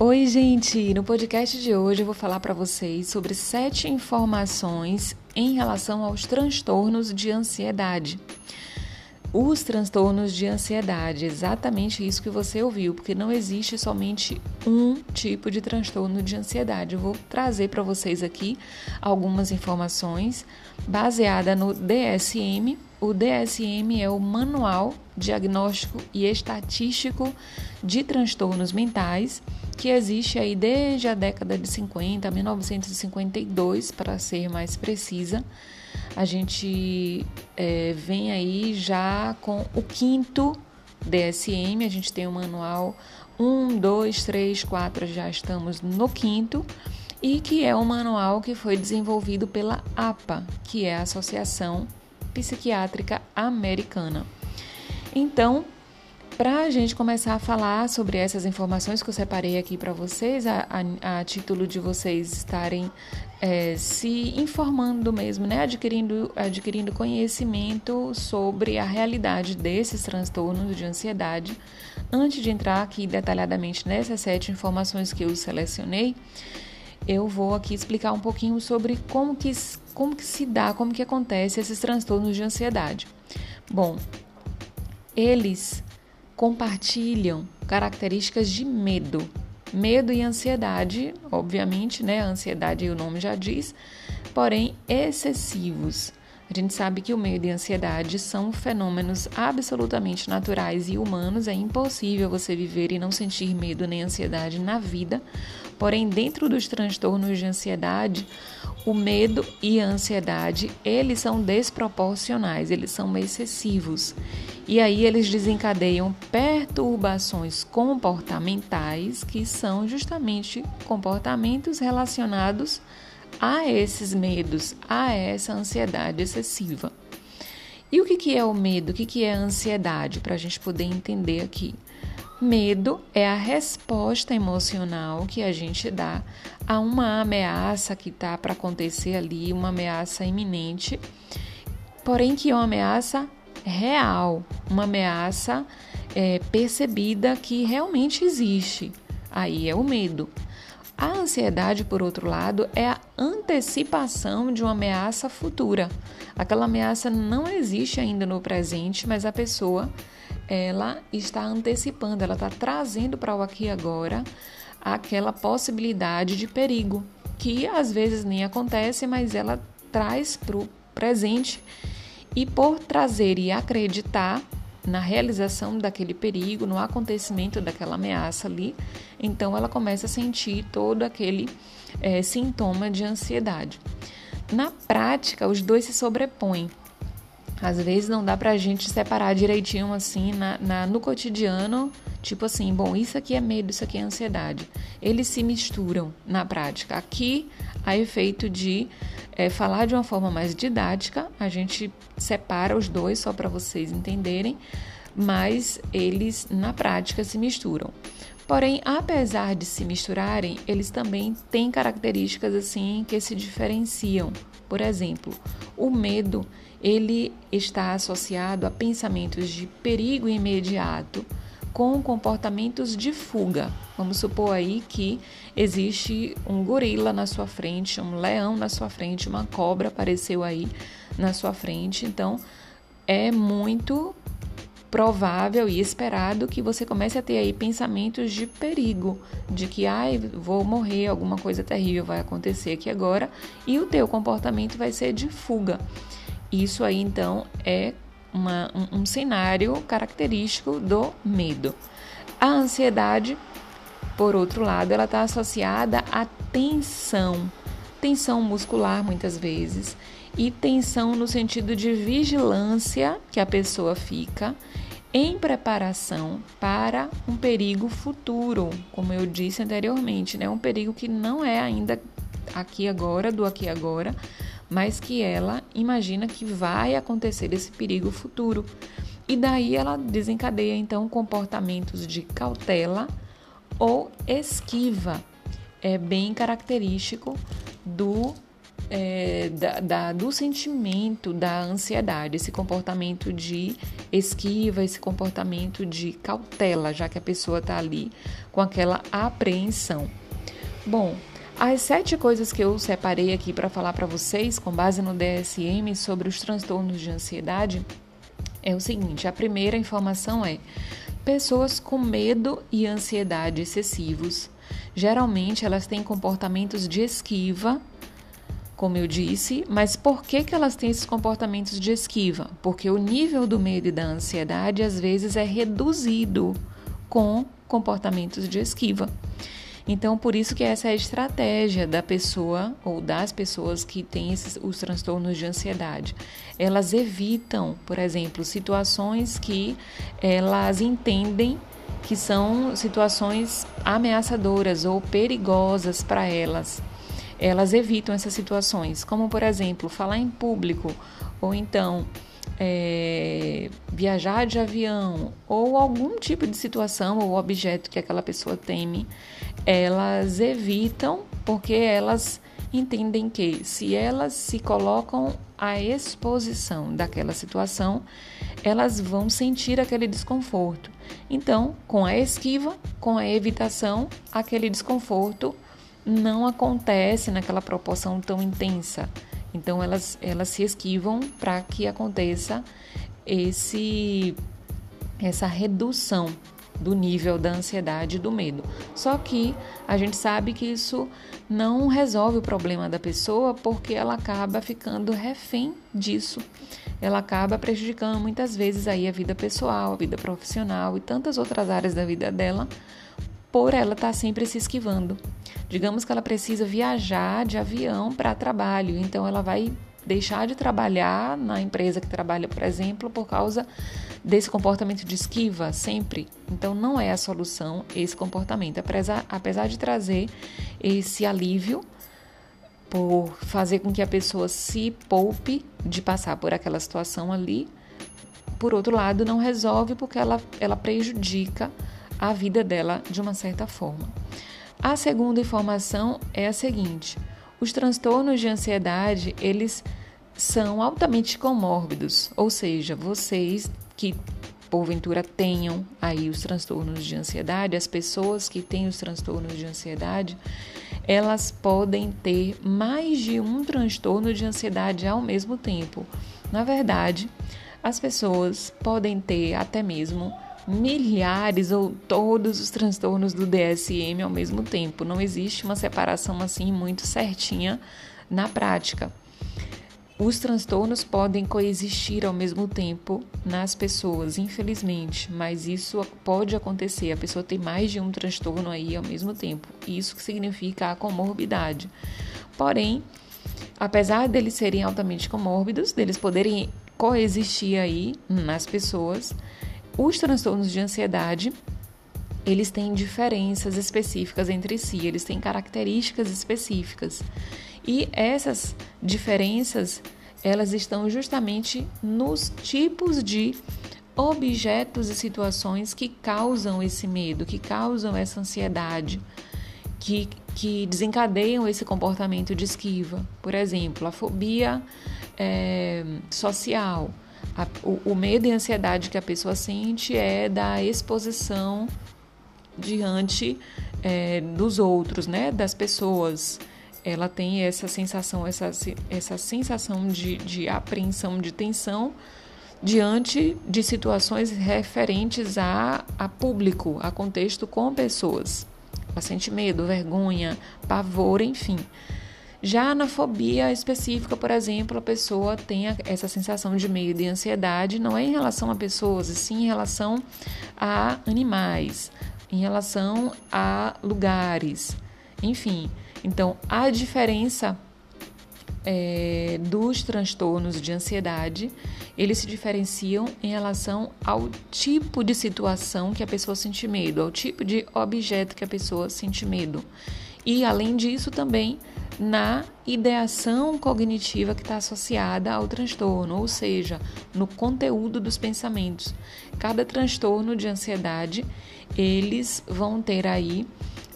Oi, gente! No podcast de hoje eu vou falar para vocês sobre sete informações em relação aos transtornos de ansiedade. Os transtornos de ansiedade, exatamente isso que você ouviu, porque não existe somente um tipo de transtorno de ansiedade. Eu vou trazer para vocês aqui algumas informações baseadas no DSM. O DSM é o Manual Diagnóstico e Estatístico de Transtornos Mentais, que existe aí desde a década de 50, 1952, para ser mais precisa. A gente é, vem aí já com o quinto DSM, a gente tem o manual 1, 2, 3, 4, já estamos no quinto, e que é um manual que foi desenvolvido pela APA, que é a Associação Psiquiátrica Americana. Então, para a gente começar a falar sobre essas informações que eu separei aqui para vocês, a, a, a, título de vocês estarem é, se informando mesmo, né? adquirindo, adquirindo conhecimento sobre a realidade desses transtornos de ansiedade. Antes de entrar aqui detalhadamente nessas sete informações que eu selecionei, eu vou aqui explicar um pouquinho sobre como que, como que se dá, como que acontece esses transtornos de ansiedade. Bom, eles compartilham características de medo. Medo e ansiedade, obviamente, né? A ansiedade, o nome já diz, porém excessivos. A gente sabe que o medo e a ansiedade são fenômenos absolutamente naturais e humanos. É impossível você viver e não sentir medo nem ansiedade na vida. Porém, dentro dos transtornos de ansiedade, o medo e a ansiedade, eles são desproporcionais, eles são excessivos. E aí eles desencadeiam perturbações comportamentais, que são justamente comportamentos relacionados a esses medos, a essa ansiedade excessiva. E o que, que é o medo? O que, que é a ansiedade? Para a gente poder entender aqui. Medo é a resposta emocional que a gente dá a uma ameaça que está para acontecer ali, uma ameaça iminente, porém que é uma ameaça real, uma ameaça é, percebida que realmente existe. Aí é o medo. A ansiedade, por outro lado, é a antecipação de uma ameaça futura. Aquela ameaça não existe ainda no presente, mas a pessoa ela está antecipando, ela está trazendo para o aqui e agora aquela possibilidade de perigo, que às vezes nem acontece, mas ela traz para o presente e por trazer e acreditar na realização daquele perigo, no acontecimento daquela ameaça ali, então ela começa a sentir todo aquele é, sintoma de ansiedade. Na prática, os dois se sobrepõem. Às vezes não dá pra gente separar direitinho assim na, na, no cotidiano, tipo assim, bom, isso aqui é medo, isso aqui é ansiedade. Eles se misturam na prática. Aqui, a efeito de é, falar de uma forma mais didática, a gente separa os dois só para vocês entenderem, mas eles na prática se misturam. Porém, apesar de se misturarem, eles também têm características assim que se diferenciam. Por exemplo, o medo ele está associado a pensamentos de perigo imediato com comportamentos de fuga. Vamos supor aí que existe um gorila na sua frente, um leão na sua frente, uma cobra apareceu aí na sua frente. Então, é muito provável e esperado que você comece a ter aí pensamentos de perigo, de que ai, vou morrer, alguma coisa terrível vai acontecer aqui agora, e o teu comportamento vai ser de fuga. Isso aí então é uma, um, um cenário característico do medo. A ansiedade, por outro lado, ela está associada à tensão, tensão muscular muitas vezes, e tensão no sentido de vigilância que a pessoa fica em preparação para um perigo futuro, como eu disse anteriormente, né? Um perigo que não é ainda aqui agora, do aqui agora, mas que ela imagina que vai acontecer esse perigo futuro. E daí ela desencadeia então comportamentos de cautela ou esquiva. É bem característico do é, da, da, do sentimento da ansiedade, esse comportamento de esquiva, esse comportamento de cautela, já que a pessoa está ali com aquela apreensão. Bom, as sete coisas que eu separei aqui para falar para vocês, com base no DSM, sobre os transtornos de ansiedade, é o seguinte: a primeira informação é pessoas com medo e ansiedade excessivos. Geralmente elas têm comportamentos de esquiva como eu disse, mas por que, que elas têm esses comportamentos de esquiva? Porque o nível do medo e da ansiedade às vezes é reduzido com comportamentos de esquiva. Então, por isso que essa é a estratégia da pessoa ou das pessoas que têm esses, os transtornos de ansiedade. Elas evitam, por exemplo, situações que elas entendem que são situações ameaçadoras ou perigosas para elas elas evitam essas situações, como por exemplo, falar em público, ou então é, viajar de avião, ou algum tipo de situação ou objeto que aquela pessoa teme, elas evitam porque elas entendem que se elas se colocam à exposição daquela situação, elas vão sentir aquele desconforto. Então, com a esquiva, com a evitação, aquele desconforto não acontece naquela proporção tão intensa. Então elas, elas se esquivam para que aconteça esse essa redução do nível da ansiedade e do medo. Só que a gente sabe que isso não resolve o problema da pessoa porque ela acaba ficando refém disso. Ela acaba prejudicando muitas vezes aí a vida pessoal, a vida profissional e tantas outras áreas da vida dela por ela estar tá sempre se esquivando. Digamos que ela precisa viajar de avião para trabalho, então ela vai deixar de trabalhar na empresa que trabalha, por exemplo, por causa desse comportamento de esquiva sempre. Então não é a solução esse comportamento, apesar, apesar de trazer esse alívio por fazer com que a pessoa se poupe de passar por aquela situação ali. Por outro lado, não resolve porque ela, ela prejudica a vida dela de uma certa forma. A segunda informação é a seguinte: os transtornos de ansiedade, eles são altamente comórbidos, ou seja, vocês que porventura tenham aí os transtornos de ansiedade, as pessoas que têm os transtornos de ansiedade, elas podem ter mais de um transtorno de ansiedade ao mesmo tempo. Na verdade, as pessoas podem ter até mesmo milhares ou todos os transtornos do DSM ao mesmo tempo. Não existe uma separação assim muito certinha na prática. Os transtornos podem coexistir ao mesmo tempo nas pessoas, infelizmente, mas isso pode acontecer. A pessoa tem mais de um transtorno aí ao mesmo tempo. Isso que significa a comorbidade. Porém, apesar deles serem altamente comórbidos, deles poderem coexistir aí nas pessoas, os transtornos de ansiedade, eles têm diferenças específicas entre si, eles têm características específicas. E essas diferenças, elas estão justamente nos tipos de objetos e situações que causam esse medo, que causam essa ansiedade, que, que desencadeiam esse comportamento de esquiva. Por exemplo, a fobia é, social a, o, o medo e ansiedade que a pessoa sente é da exposição diante é, dos outros, né? Das pessoas. Ela tem essa sensação, essa, essa sensação de, de apreensão, de tensão diante de situações referentes a, a público, a contexto com pessoas. Ela sente medo, vergonha, pavor, enfim. Já na fobia específica, por exemplo, a pessoa tem essa sensação de medo e ansiedade, não é em relação a pessoas, e sim em relação a animais, em relação a lugares, enfim. Então, a diferença é, dos transtornos de ansiedade, eles se diferenciam em relação ao tipo de situação que a pessoa sente medo, ao tipo de objeto que a pessoa sente medo. E, além disso, também na ideação cognitiva que está associada ao transtorno, ou seja, no conteúdo dos pensamentos. Cada transtorno de ansiedade, eles vão ter aí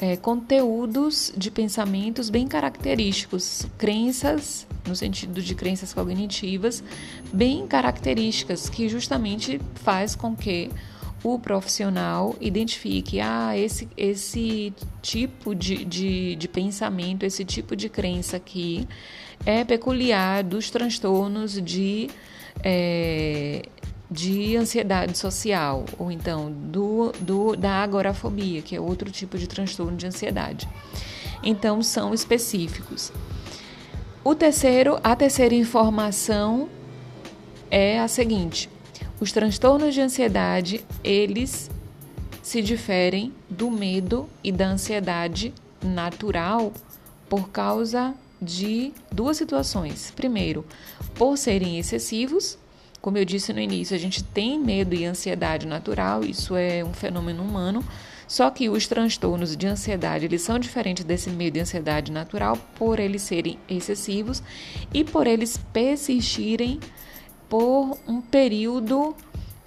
é, conteúdos de pensamentos bem característicos, crenças no sentido de crenças cognitivas bem características que justamente faz com que o profissional identifique ah, esse, esse tipo de, de, de pensamento, esse tipo de crença aqui é peculiar dos transtornos de, é, de ansiedade social, ou então do, do, da agorafobia, que é outro tipo de transtorno de ansiedade. Então, são específicos. O terceiro, a terceira informação é a seguinte: os transtornos de ansiedade, eles se diferem do medo e da ansiedade natural por causa de duas situações. Primeiro, por serem excessivos, como eu disse no início, a gente tem medo e ansiedade natural, isso é um fenômeno humano, só que os transtornos de ansiedade, eles são diferentes desse medo e ansiedade natural por eles serem excessivos e por eles persistirem por um período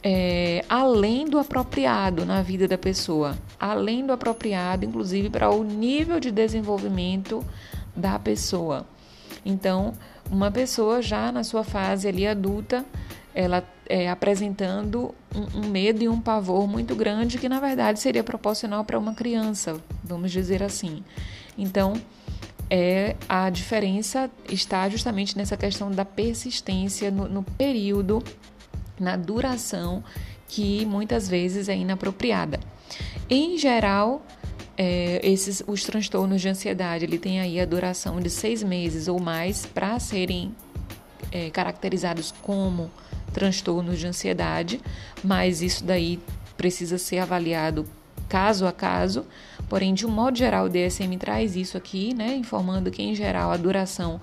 é, além do apropriado na vida da pessoa, além do apropriado, inclusive para o nível de desenvolvimento da pessoa. Então, uma pessoa já na sua fase ali adulta, ela é, apresentando um, um, medo e um pavor muito grande que na verdade seria proporcional para uma criança, vamos dizer assim. Então, é a diferença está justamente nessa questão da persistência no, no período, na duração que muitas vezes é inapropriada. Em geral, é, esses os transtornos de ansiedade ele tem aí a duração de seis meses ou mais para serem é, caracterizados como transtornos de ansiedade, mas isso daí precisa ser avaliado caso a caso. Porém, de um modo geral, o DSM traz isso aqui, né, informando que, em geral, a duração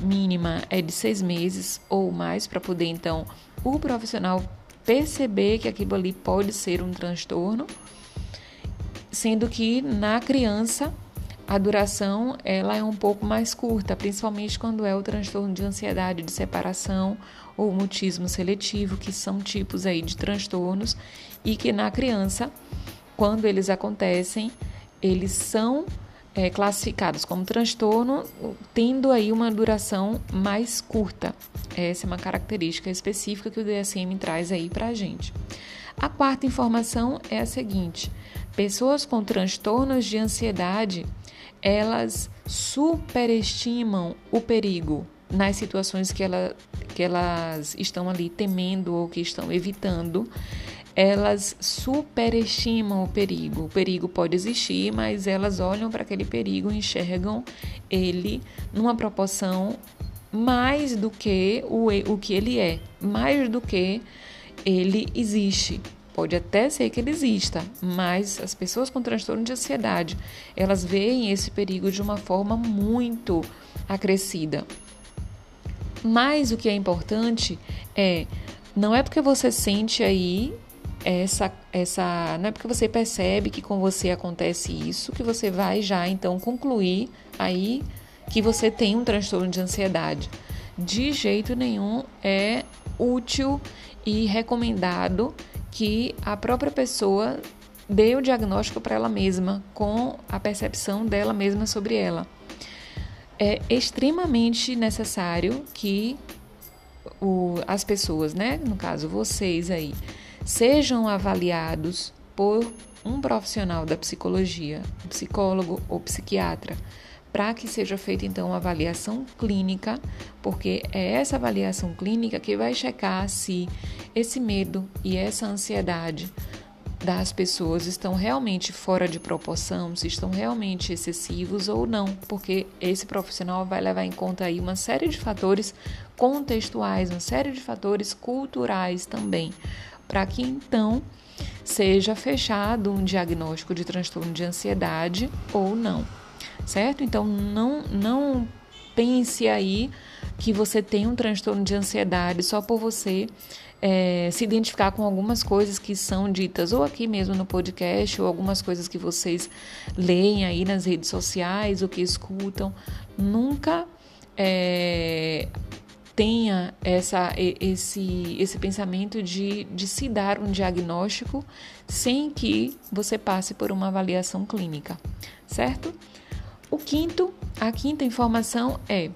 mínima é de seis meses ou mais, para poder, então, o profissional perceber que aquilo ali pode ser um transtorno, sendo que na criança a duração ela é um pouco mais curta, principalmente quando é o transtorno de ansiedade de separação ou mutismo seletivo, que são tipos aí de transtornos e que na criança quando eles acontecem, eles são é, classificados como transtorno, tendo aí uma duração mais curta. Essa é uma característica específica que o DSM traz aí para a gente. A quarta informação é a seguinte: pessoas com transtornos de ansiedade, elas superestimam o perigo nas situações que, ela, que elas estão ali temendo ou que estão evitando elas superestimam o perigo. O perigo pode existir, mas elas olham para aquele perigo e enxergam ele numa proporção mais do que o, o que ele é, mais do que ele existe. Pode até ser que ele exista, mas as pessoas com transtorno de ansiedade, elas veem esse perigo de uma forma muito acrescida. Mas o que é importante é não é porque você sente aí essa, essa. Não é porque você percebe que com você acontece isso que você vai já então concluir aí que você tem um transtorno de ansiedade. De jeito nenhum é útil e recomendado que a própria pessoa dê o diagnóstico para ela mesma, com a percepção dela mesma sobre ela. É extremamente necessário que o, as pessoas, né, no caso vocês aí, sejam avaliados por um profissional da psicologia, um psicólogo ou psiquiatra, para que seja feita então uma avaliação clínica, porque é essa avaliação clínica que vai checar se esse medo e essa ansiedade das pessoas estão realmente fora de proporção, se estão realmente excessivos ou não, porque esse profissional vai levar em conta aí uma série de fatores contextuais, uma série de fatores culturais também, para que então seja fechado um diagnóstico de transtorno de ansiedade ou não, certo? Então não não pense aí que você tem um transtorno de ansiedade só por você é, se identificar com algumas coisas que são ditas ou aqui mesmo no podcast ou algumas coisas que vocês leem aí nas redes sociais ou que escutam. Nunca é, tenha essa, esse, esse pensamento de, de se dar um diagnóstico sem que você passe por uma avaliação clínica, certo? O quinto, a quinta informação é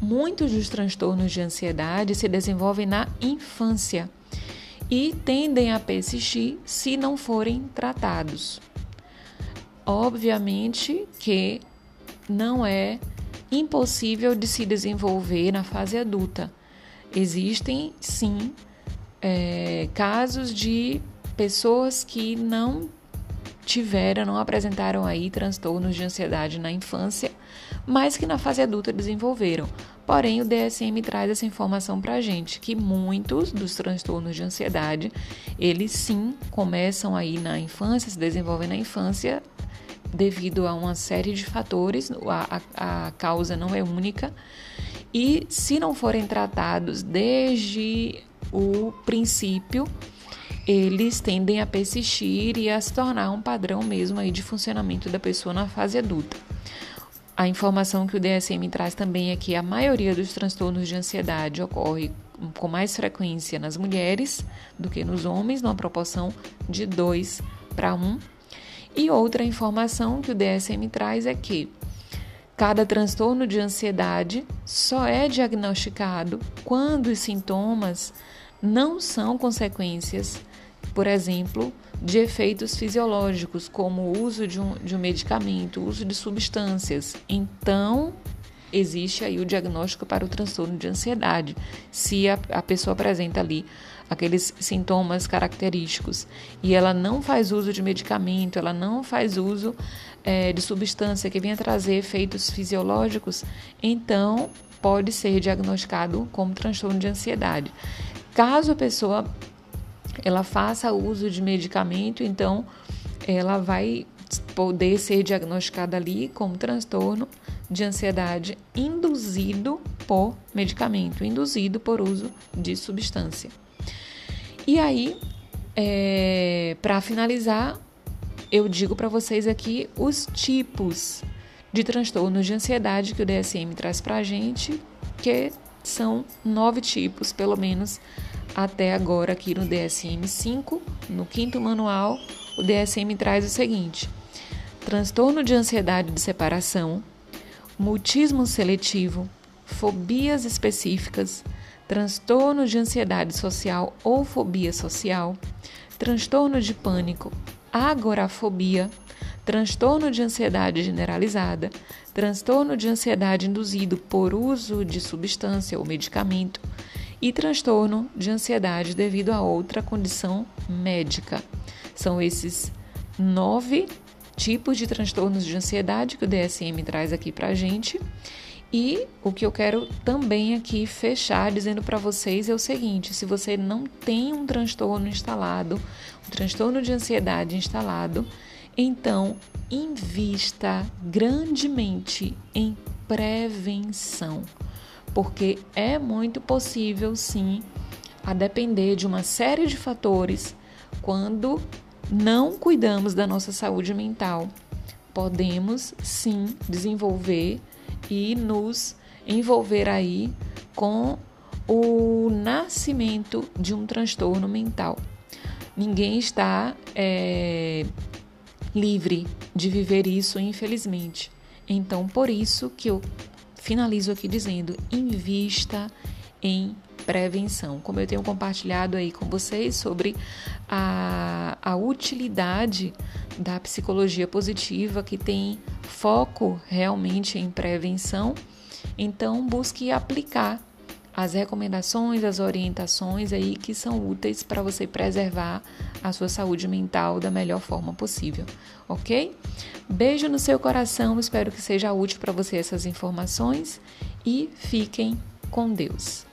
muitos dos transtornos de ansiedade se desenvolvem na infância e tendem a persistir se não forem tratados. Obviamente que não é impossível de se desenvolver na fase adulta. Existem, sim, é, casos de pessoas que não tiveram, não apresentaram aí transtornos de ansiedade na infância, mas que na fase adulta desenvolveram. Porém, o DSM traz essa informação para a gente, que muitos dos transtornos de ansiedade, eles sim começam aí na infância, se desenvolvem na infância, devido a uma série de fatores, a, a, a causa não é única, e se não forem tratados desde o princípio, eles tendem a persistir e a se tornar um padrão mesmo aí de funcionamento da pessoa na fase adulta. A informação que o DSM traz também é que a maioria dos transtornos de ansiedade ocorre com mais frequência nas mulheres do que nos homens, numa proporção de 2 para 1. E outra informação que o DSM traz é que cada transtorno de ansiedade só é diagnosticado quando os sintomas não são consequências, por exemplo, de efeitos fisiológicos, como o uso de um, de um medicamento, uso de substâncias. Então, existe aí o diagnóstico para o transtorno de ansiedade, se a, a pessoa apresenta ali aqueles sintomas característicos e ela não faz uso de medicamento, ela não faz uso é, de substância que venha trazer efeitos fisiológicos, então pode ser diagnosticado como transtorno de ansiedade. Caso a pessoa ela faça uso de medicamento, então ela vai poder ser diagnosticada ali como transtorno de ansiedade induzido por medicamento, induzido por uso de substância. E aí, é, para finalizar, eu digo para vocês aqui os tipos de transtornos de ansiedade que o DSM traz para a gente, que são nove tipos, pelo menos até agora aqui no DSM-5, no quinto manual, o DSM traz o seguinte: transtorno de ansiedade de separação, mutismo seletivo, fobias específicas, transtorno de ansiedade social ou fobia social, transtorno de pânico, agorafobia, transtorno de ansiedade generalizada, transtorno de ansiedade induzido por uso de substância ou medicamento, e transtorno de ansiedade devido a outra condição médica. São esses nove tipos de transtornos de ansiedade que o DSM traz aqui para a gente. E o que eu quero também aqui fechar dizendo para vocês é o seguinte: se você não tem um transtorno instalado, um transtorno de ansiedade instalado, então invista grandemente em prevenção porque é muito possível, sim, a depender de uma série de fatores, quando não cuidamos da nossa saúde mental, podemos sim desenvolver e nos envolver aí com o nascimento de um transtorno mental. Ninguém está é, livre de viver isso, infelizmente. Então, por isso que eu finalizo aqui dizendo: invista em prevenção. Como eu tenho compartilhado aí com vocês sobre a, a utilidade da psicologia positiva, que tem foco realmente em prevenção, então busque aplicar as recomendações, as orientações aí que são úteis para você preservar a sua saúde mental da melhor forma possível, ok? Beijo no seu coração, espero que seja útil para você essas informações e fiquem com Deus.